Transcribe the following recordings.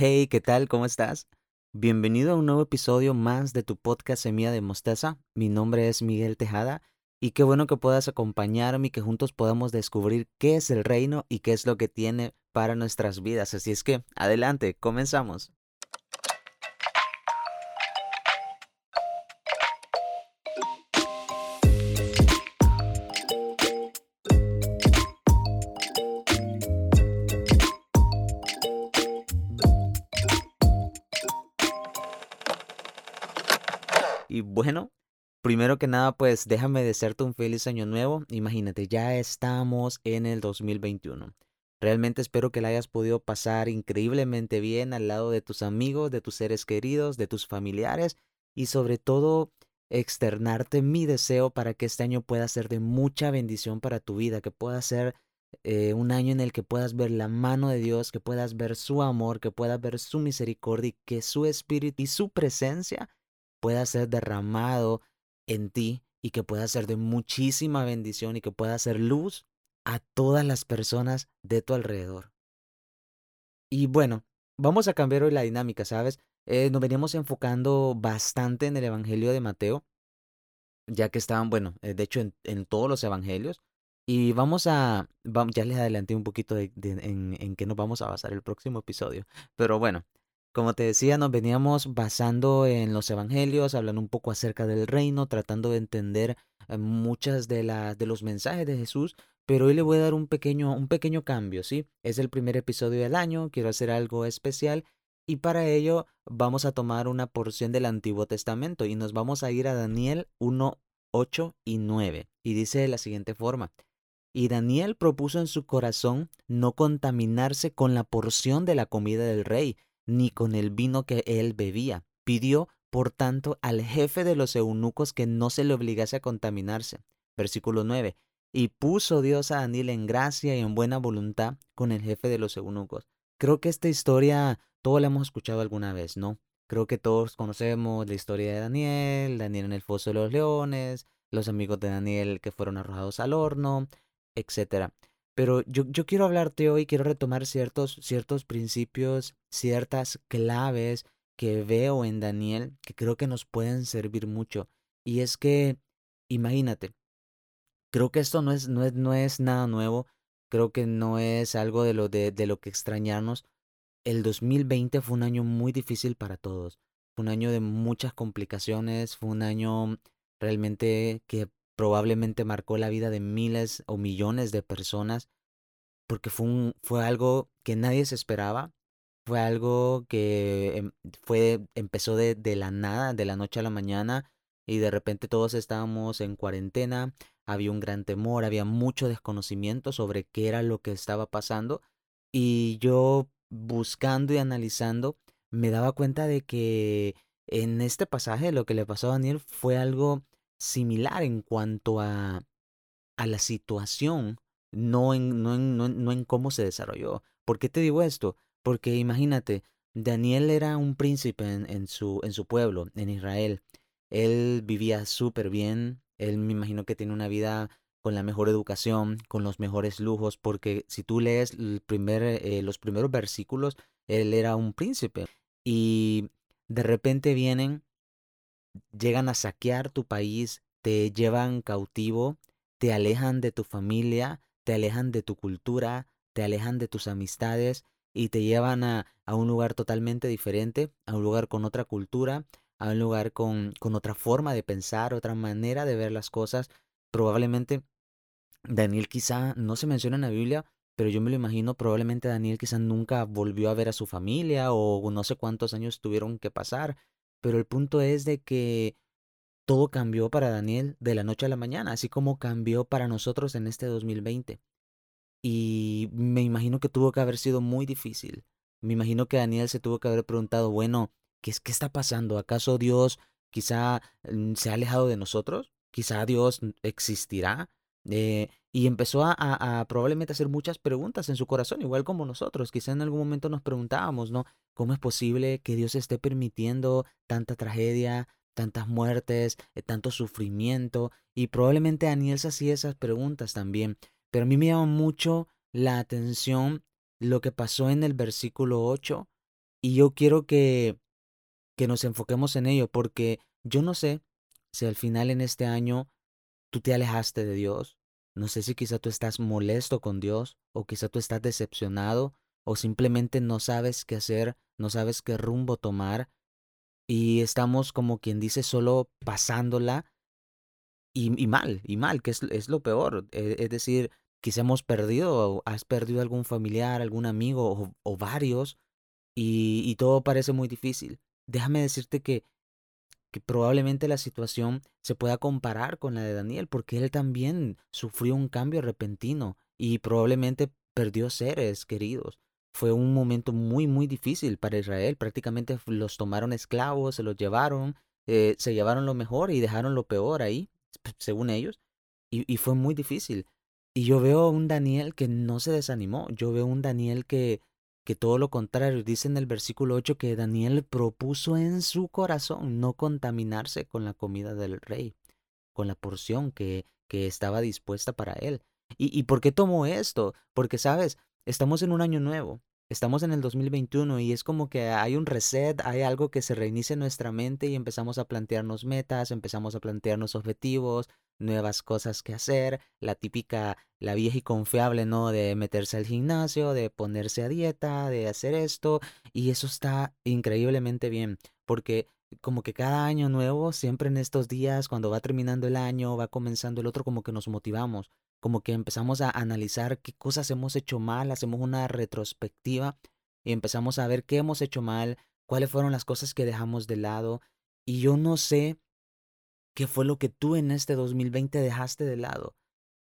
Hey, ¿qué tal? ¿Cómo estás? Bienvenido a un nuevo episodio más de tu podcast Semilla de Mostaza. Mi nombre es Miguel Tejada y qué bueno que puedas acompañarme y que juntos podamos descubrir qué es el reino y qué es lo que tiene para nuestras vidas. Así es que, adelante, comenzamos. Y bueno, primero que nada, pues déjame desearte un feliz año nuevo. Imagínate, ya estamos en el 2021. Realmente espero que la hayas podido pasar increíblemente bien al lado de tus amigos, de tus seres queridos, de tus familiares y sobre todo externarte mi deseo para que este año pueda ser de mucha bendición para tu vida, que pueda ser eh, un año en el que puedas ver la mano de Dios, que puedas ver su amor, que puedas ver su misericordia y que su espíritu y su presencia pueda ser derramado en ti y que pueda ser de muchísima bendición y que pueda ser luz a todas las personas de tu alrededor. Y bueno, vamos a cambiar hoy la dinámica, ¿sabes? Eh, nos veníamos enfocando bastante en el Evangelio de Mateo, ya que estaban, bueno, eh, de hecho en, todos los Evangelios. Y vamos a, ya les adelanté un poquito en, en qué nos vamos a basar el próximo episodio. Pero bueno, como te decía, nos veníamos basando en los evangelios, hablando un poco acerca del reino, tratando de entender eh, muchas de, las de los mensajes de Jesús, pero hoy le voy a dar un pequeño, un pequeño cambio, ¿sí? Es el primer episodio del año, quiero hacer algo especial y para ello vamos a tomar una porción del Antiguo Testamento y nos vamos a ir a Daniel 1, 8 y 9. Y dice de la siguiente forma. Y Daniel propuso en su corazón no contaminarse con la porción de la comida del rey, ni con el vino que él bebía. Pidió, por tanto, al jefe de los eunucos que no se le obligase a contaminarse. Versículo 9. Y puso Dios a Daniel en gracia y en buena voluntad con el jefe de los eunucos. Creo que esta historia todos la hemos escuchado alguna vez, ¿no? Creo que todos conocemos la historia de Daniel, Daniel en el foso de los leones, los amigos de Daniel que fueron arrojados al horno, etc. Pero yo, yo quiero hablarte hoy, quiero retomar ciertos, ciertos principios, ciertas claves que veo en Daniel que creo que nos pueden servir mucho. Y es que, imagínate, creo que esto no es, no es, no es nada nuevo, creo que no es algo de lo, de, de lo que extrañarnos. El 2020 fue un año muy difícil para todos, fue un año de muchas complicaciones, fue un año realmente que probablemente marcó la vida de miles o millones de personas, porque fue, fue algo que nadie se esperaba, fue algo que em, fue, empezó de, de la nada, de la noche a la mañana, y de repente todos estábamos en cuarentena, había un gran temor, había mucho desconocimiento sobre qué era lo que estaba pasando, y yo buscando y analizando, me daba cuenta de que en este pasaje lo que le pasó a Daniel fue algo similar en cuanto a, a la situación, no en, no, en, no, en cómo se desarrolló. ¿Por qué te digo esto? Porque imagínate, Daniel era un príncipe en, en, su, en su pueblo, en Israel. Él vivía súper bien, él me imagino que tiene una vida con la mejor educación, con los mejores lujos, porque si tú lees el primer, eh, los primeros versículos, él era un príncipe. Y de repente vienen llegan a saquear tu país, te llevan cautivo, te alejan de tu familia, te alejan de tu cultura, te alejan de tus amistades y te llevan a, a un lugar totalmente diferente, a un lugar con otra cultura, a un lugar con, con otra forma de pensar, otra manera de ver las cosas. Probablemente Daniel quizá no se menciona en la Biblia, pero yo me lo imagino, probablemente Daniel quizá nunca volvió a ver a su familia o no sé cuántos años tuvieron que pasar pero el punto es de que todo cambió para Daniel de la noche a la mañana, así como cambió para nosotros en este 2020. Y me imagino que tuvo que haber sido muy difícil. Me imagino que Daniel se tuvo que haber preguntado, bueno, ¿qué, qué está pasando? ¿Acaso Dios quizá mm, se ha alejado de nosotros? ¿Quizá Dios existirá? Eh, y empezó a, a, probablemente hacer muchas preguntas en su corazón, igual como nosotros. Quizá en algún momento nos preguntábamos, ¿no? ¿Cómo es posible que Dios esté permitiendo tanta tragedia, tantas muertes, eh, tanto sufrimiento? Y probablemente Daniel se hacía esas preguntas también. Pero a mí me llama mucho la atención lo que pasó en el versículo 8, Y yo quiero que, que nos enfoquemos en ello, porque yo no sé si al final en este año tú te alejaste de Dios. No sé si quizá tú estás molesto con Dios o quizá tú estás decepcionado o simplemente no sabes qué hacer, no sabes qué rumbo tomar y estamos como quien dice solo pasándola y, mal, y mal, que es, es lo peor. E, es decir, quizá hemos perdido, has perdido algún familiar, algún amigo o, o varios y todo parece muy difícil. Déjame decirte que que probablemente la situación se pueda comparar con la de Daniel, porque él también sufrió un cambio repentino y probablemente perdió seres queridos. Fue un momento muy, muy difícil para Israel. Prácticamente los tomaron esclavos, se los llevaron, eh, se llevaron lo mejor y dejaron lo peor ahí, según ellos. Y, y fue muy difícil. Y yo veo un Daniel que no se desanimó. Yo veo un Daniel que, que todo lo contrario, dice en el versículo 8 que Daniel propuso en su corazón no contaminarse con la comida del rey, con la porción que, que estaba dispuesta para él. ¿Y, ¿Y por qué tomó esto? Porque, sabes, estamos en un año nuevo, estamos en el 2021 y es como que hay un reset, hay algo que se reinicia en nuestra mente y empezamos a plantearnos metas, empezamos a plantearnos objetivos, nuevas cosas que hacer, la típica, la vieja y confiable, ¿no? De meterse al gimnasio, de ponerse a dieta, de hacer esto, y eso está increíblemente bien, porque como que cada año nuevo, siempre en estos días, cuando va terminando el año, va comenzando el otro, como que nos motivamos, como que empezamos a analizar qué cosas hemos hecho mal, hacemos una retrospectiva y empezamos a ver qué hemos hecho mal, cuáles fueron las cosas que dejamos de lado. Y yo no sé qué fue lo que tú en este 2020 dejaste de lado.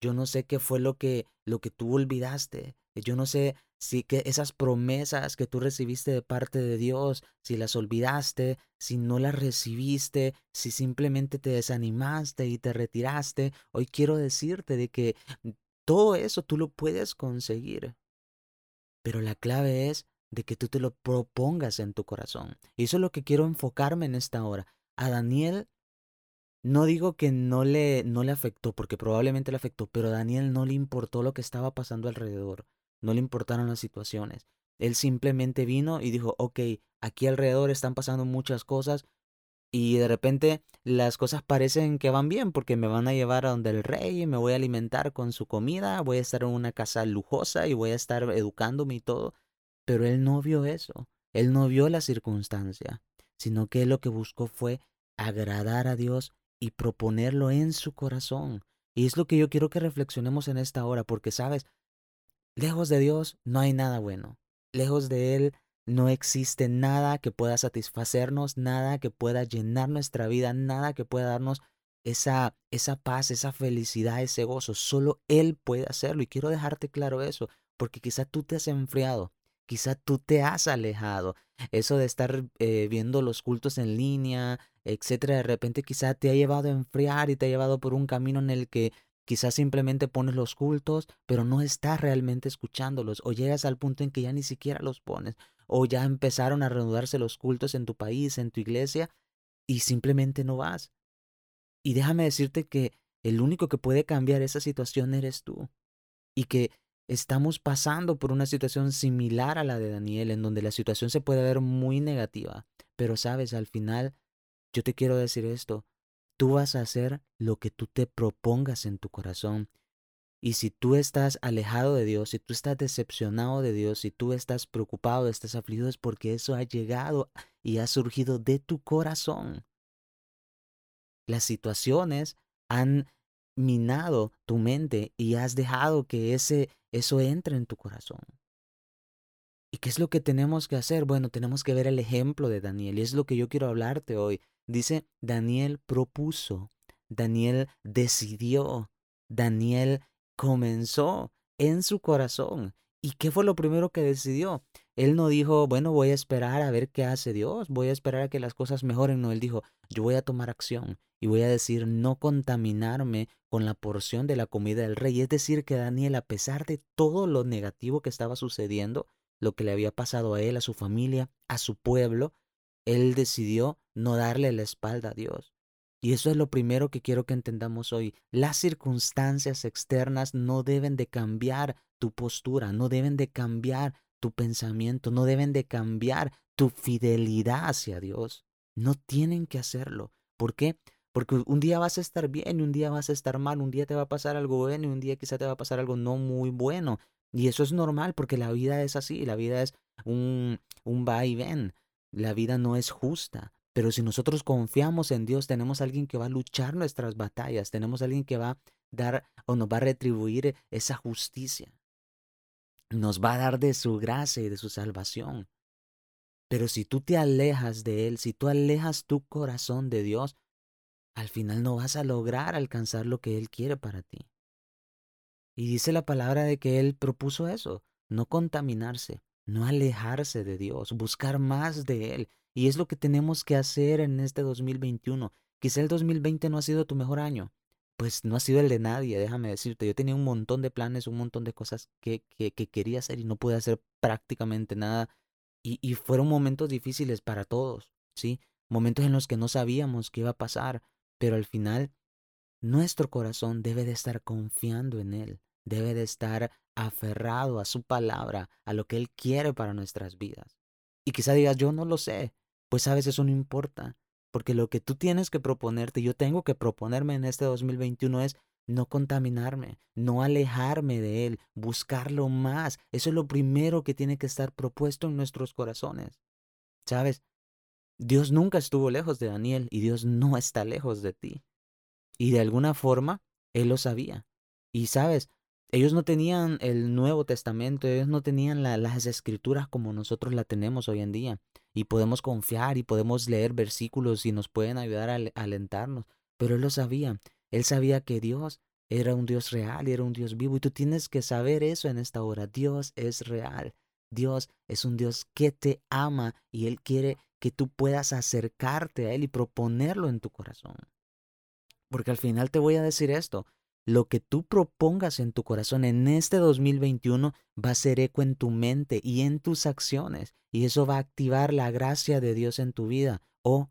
Yo no sé qué fue lo que, lo que tú olvidaste. Yo no sé si que esas promesas que tú recibiste de parte de Dios, si las olvidaste, si no las recibiste, si simplemente te desanimaste y te retiraste. Hoy quiero decirte de que todo eso tú lo puedes conseguir. Pero la clave es de que tú te lo propongas en tu corazón. Y eso es lo que quiero enfocarme en esta hora. A Daniel no digo que no le, no le afectó, porque probablemente le afectó, pero a Daniel no le importó lo que estaba pasando alrededor, no le importaron las situaciones. Él simplemente vino y dijo, ok, aquí alrededor están pasando muchas cosas y de repente las cosas parecen que van bien porque me van a llevar a donde el rey, me voy a alimentar con su comida, voy a estar en una casa lujosa y voy a estar educándome y todo. Pero él no vio eso, él no vio la circunstancia, sino que lo que buscó fue agradar a Dios y proponerlo en su corazón. Y es lo que yo quiero que reflexionemos en esta hora, porque sabes, lejos de Dios no hay nada bueno. Lejos de Él no existe nada que pueda satisfacernos, nada que pueda llenar nuestra vida, nada que pueda darnos esa, esa paz, esa felicidad, ese gozo. Solo Él puede hacerlo. Y quiero dejarte claro eso, porque quizá tú te has enfriado, quizá tú te has alejado. Eso de estar eh, viendo los cultos en línea, etcétera, de repente quizá te ha llevado a enfriar y te ha llevado por un camino en el que quizás simplemente pones los cultos, pero no estás realmente escuchándolos, o llegas al punto en que ya ni siquiera los pones, o ya empezaron a reanudarse los cultos en tu país, en tu iglesia, y simplemente no vas. Y déjame decirte que el único que puede cambiar esa situación eres tú, y que estamos pasando por una situación similar a la de Daniel, en donde la situación se puede ver muy negativa. Pero sabes, al final, yo te quiero decir esto, tú vas a hacer lo que tú te propongas en tu corazón. Y si tú estás alejado de Dios, si tú estás decepcionado de Dios, si tú estás preocupado, estás afligido, es porque eso ha llegado y ha surgido de tu corazón. Las situaciones han minado tu mente y has dejado que ese eso entre en tu corazón. ¿Y qué es lo que tenemos que hacer? Bueno, tenemos que ver el ejemplo de Daniel y es lo que yo quiero hablarte hoy. Dice, Daniel propuso, Daniel decidió, Daniel comenzó en su corazón. ¿Y qué fue lo primero que decidió? Él no dijo, bueno, voy a esperar a ver qué hace Dios, voy a esperar a que las cosas mejoren. No, él dijo, yo voy a tomar acción y voy a decir no contaminarme con la porción de la comida del rey. Es decir, que Daniel, a pesar de todo lo negativo que estaba sucediendo, lo que le había pasado a él, a su familia, a su pueblo, él decidió no darle la espalda a Dios. Y eso es lo primero que quiero que entendamos hoy. Las circunstancias externas no deben de cambiar tu postura, no deben de cambiar tu pensamiento, no deben de cambiar tu fidelidad hacia Dios. No tienen que hacerlo. ¿Por qué? Porque un día vas a estar bien y un día vas a estar mal, un día te va a pasar algo bueno y un día quizá te va a pasar algo no muy bueno. Y eso es normal porque la vida es así, la vida es un, un va y ven, la vida no es justa. Pero si nosotros confiamos en Dios, tenemos alguien que va a luchar nuestras batallas, tenemos alguien que va a dar o nos va a retribuir esa justicia. Nos va a dar de su gracia y de su salvación. Pero si tú te alejas de Él, si tú alejas tu corazón de Dios, al final no vas a lograr alcanzar lo que Él quiere para ti. Y dice la palabra de que Él propuso eso, no contaminarse, no alejarse de Dios, buscar más de Él. Y es lo que tenemos que hacer en este 2021. Quizá el 2020 no ha sido tu mejor año, pues no ha sido el de nadie, déjame decirte. Yo tenía un montón de planes, un montón de cosas que, que, quería hacer y no pude hacer prácticamente nada. Y, y fueron momentos difíciles para todos, ¿sí? Momentos en los que no sabíamos qué iba a pasar, pero al final nuestro corazón debe de estar confiando en Él, debe de estar aferrado a su palabra, a lo que Él quiere para nuestras vidas. Y quizá digas, yo no lo sé, pues sabes, eso no importa, porque lo que tú tienes que proponerte, yo tengo que proponerme en este 2021 es no contaminarme, no alejarme de Él, buscarlo más. Eso es lo primero que tiene que estar propuesto en nuestros corazones. ¿Sabes? Dios nunca estuvo lejos de Daniel y Dios no está lejos de ti. Y de alguna forma, Él lo sabía. Y sabes, ellos no tenían el Nuevo Testamento, ellos no tenían las escrituras como nosotros la tenemos hoy en día. Y podemos confiar y podemos leer versículos y nos pueden ayudar a alentarnos. Pero Él lo sabía. Él sabía que Dios era un Dios real y era un Dios vivo. Y tú tienes que saber eso en esta hora. Dios es real. Dios es un Dios que te ama y Él quiere que tú puedas acercarte a Él y proponerlo en tu corazón. Porque al final te voy a decir esto, lo que tú propongas en tu corazón en este 2021 va a ser eco en tu mente y en tus acciones, y eso va a activar la gracia de Dios en tu vida o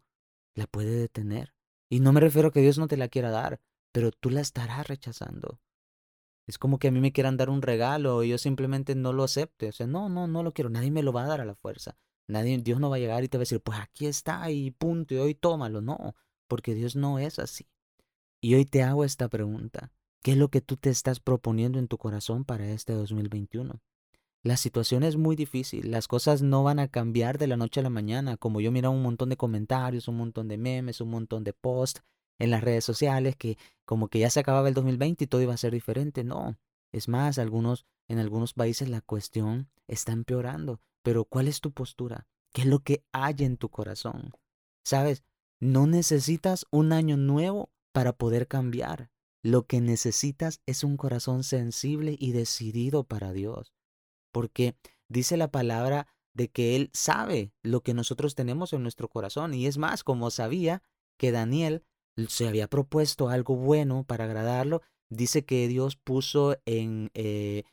la puede detener. Y no me refiero a que Dios no te la quiera dar, pero tú la estarás rechazando. Es como que a mí me quieran dar un regalo y yo simplemente no lo acepte. O sea, no, no, no lo quiero. Nadie me lo va a dar a la fuerza. Nadie, Dios no va a llegar y te va a decir, pues aquí está y punto, y hoy tómalo. No, porque Dios no es así. Y hoy te hago esta pregunta. ¿Qué es lo que tú te estás proponiendo en tu corazón para este 2021? La situación es muy difícil, las cosas no van a cambiar de la noche a la mañana, como yo mira un montón de comentarios, un montón de memes, un montón de posts en las redes sociales que como que ya se acababa el 2020 y todo iba a ser diferente. No, es más, algunos en algunos países la cuestión está empeorando. Pero ¿cuál es tu postura? ¿Qué es lo que hay en tu corazón? Sabes, no necesitas un año nuevo para poder cambiar. Lo que necesitas es un corazón sensible y decidido para Dios. Porque dice la palabra de que Él sabe lo que nosotros tenemos en nuestro corazón. Y es más, como sabía que Daniel se había propuesto algo bueno para agradarlo, dice que Dios puso en eh,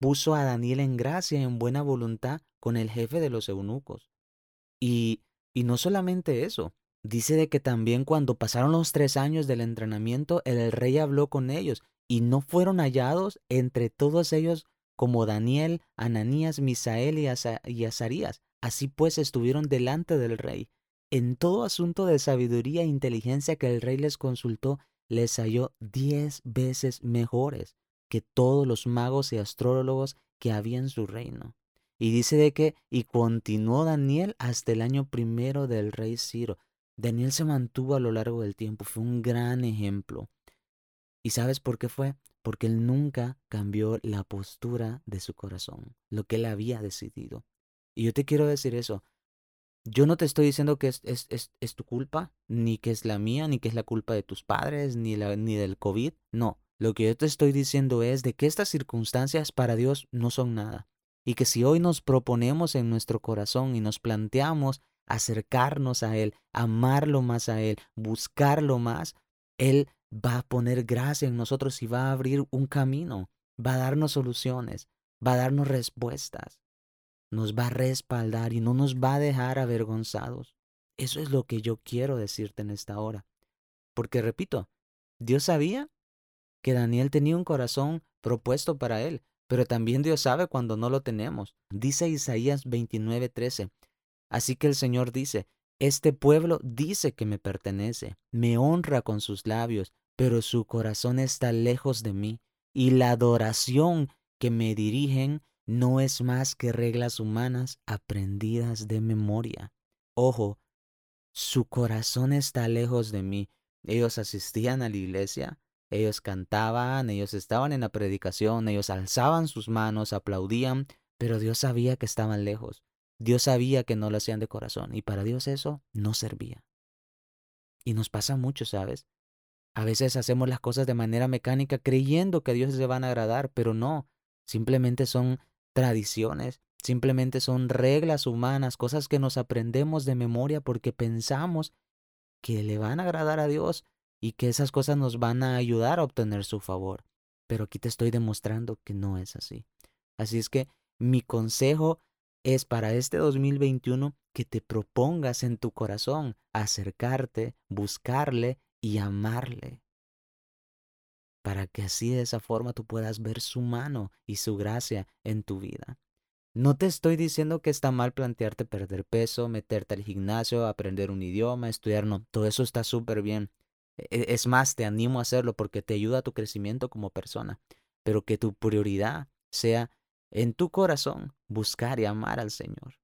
puso a Daniel en gracia, en buena voluntad, con el jefe de los eunucos. Y, y no solamente eso, dice de que también cuando pasaron los tres años del entrenamiento, el rey habló con ellos y no fueron hallados entre todos ellos como Daniel, Ananías, Misael y, y Azarías. Así pues estuvieron delante del rey. En todo asunto de sabiduría e inteligencia que el rey les consultó, les halló diez veces mejores que todos los magos y astrólogos que había en su reino. Y dice de que, y continuó Daniel hasta el año primero del rey Ciro. Daniel se mantuvo a lo largo del tiempo, fue un gran ejemplo. ¿Y sabes por qué fue? Porque él nunca cambió la postura de su corazón, lo que él había decidido. Y yo te quiero decir eso. Yo no te estoy diciendo que es, es, es, tu culpa, ni que es la mía, ni que es la culpa de tus padres, ni, la, ni del COVID. No, lo que yo te estoy diciendo es de que estas circunstancias para Dios no son nada. Y que si hoy nos proponemos en nuestro corazón y nos planteamos acercarnos a Él, amarlo más a Él, buscarlo más, Él va a poner gracia en nosotros y va a abrir un camino, va a darnos soluciones, va a darnos respuestas, nos va a respaldar y no nos va a dejar avergonzados. Eso es lo que yo quiero decirte en esta hora. Porque repito, Dios sabía que Daniel tenía un corazón propuesto para él, pero también Dios sabe cuando no lo tenemos. Dice Isaías 29:13, Así que el Señor dice, este pueblo dice que me pertenece, me honra con sus labios, pero su corazón está lejos de mí, y la adoración que me dirigen no es más que reglas humanas aprendidas de memoria. Ojo, su corazón está lejos de mí. Ellos asistían a la iglesia, ellos cantaban, ellos estaban en la predicación, ellos alzaban sus manos, aplaudían, pero Dios sabía que estaban lejos. Dios sabía que no lo hacían de corazón y para Dios eso no servía. Y nos pasa mucho, ¿sabes? A veces hacemos las cosas de manera mecánica creyendo que a Dios se van a agradar, pero no. Simplemente son tradiciones, simplemente son reglas humanas, cosas que nos aprendemos de memoria porque pensamos que le van a agradar a Dios y que esas cosas nos van a ayudar a obtener su favor. Pero aquí te estoy demostrando que no es así. Así es que mi consejo es para este 2021 que te propongas en tu corazón acercarte, buscarle y amarle. Para que así de esa forma tú puedas ver su mano y su gracia en tu vida. No te estoy diciendo que está mal plantearte perder peso, meterte al gimnasio, aprender un idioma, estudiar, no, todo eso está súper bien. E, es más, te animo a hacerlo porque te ayuda a tu crecimiento como persona, pero que tu prioridad sea en tu corazón buscar y amar al Señor.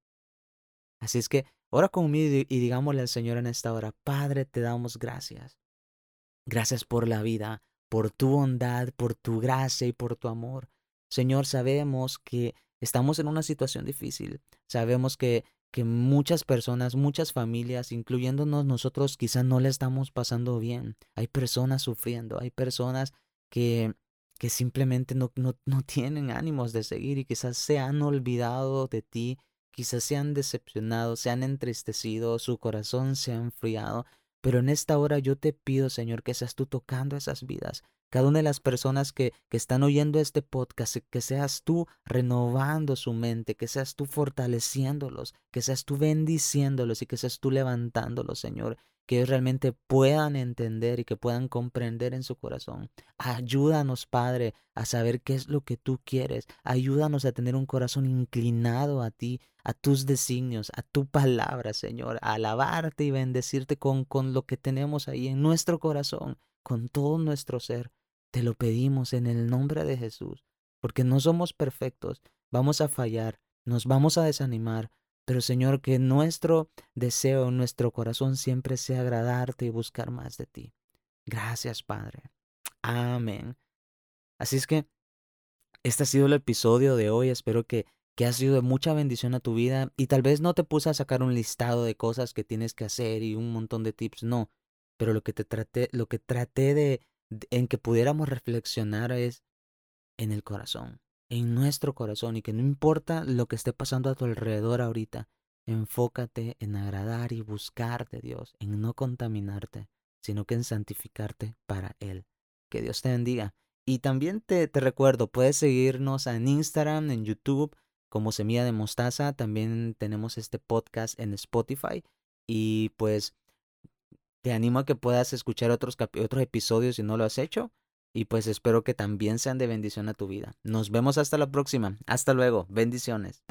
Así es que ora conmigo y digámosle al Señor en esta hora, Padre, te damos gracias. Gracias por la vida, por tu bondad, por tu gracia y por tu amor. Señor, sabemos que estamos en una situación difícil. Sabemos que, que muchas personas, muchas familias, incluyéndonos nosotros, quizás no le estamos pasando bien. Hay personas sufriendo, hay personas que, que simplemente no, no, no tienen ánimos de seguir y quizás se han olvidado de ti, quizás se han decepcionado, se han entristecido, su corazón se ha enfriado. Pero en esta hora yo te pido, Señor, que seas tú tocando esas vidas, cada una de las personas que, que están oyendo este podcast, que seas tú renovando su mente, que seas tú fortaleciéndolos, que seas tú bendiciéndolos y que seas tú levantándolos, Señor que realmente puedan entender y que puedan comprender en su corazón. Ayúdanos, Padre, a saber qué es lo que tú quieres. Ayúdanos a tener un corazón inclinado a ti, a tus designios, a tu palabra, Señor, a alabarte y bendecirte con, con lo que tenemos ahí en nuestro corazón, con todo nuestro ser. Te lo pedimos en el nombre de Jesús, porque no somos perfectos, vamos a fallar, nos vamos a desanimar, pero Señor, que nuestro deseo, nuestro corazón siempre sea agradarte y buscar más de ti. Gracias, Padre. Amén. Así es que este ha sido el episodio de hoy. Espero que, que ha sido de mucha bendición a tu vida y tal vez no te puse a sacar un listado de cosas que tienes que hacer y un montón de tips, no pero lo que te traté, lo que traté de, en que pudiéramos reflexionar es en el corazón, en nuestro corazón y que no importa lo que esté pasando a tu alrededor ahorita, enfócate en agradar y buscar de Dios, en no contaminarte, sino que en santificarte para Él. Que Dios te bendiga. Y también te, te recuerdo, puedes seguirnos en Instagram, en YouTube, como Semilla de Mostaza. También tenemos este podcast en Spotify. Y pues te animo a que puedas escuchar otros, otros episodios si no lo has hecho. Y pues espero que también sean de bendición a tu vida. Nos vemos hasta la próxima. Hasta luego. Bendiciones.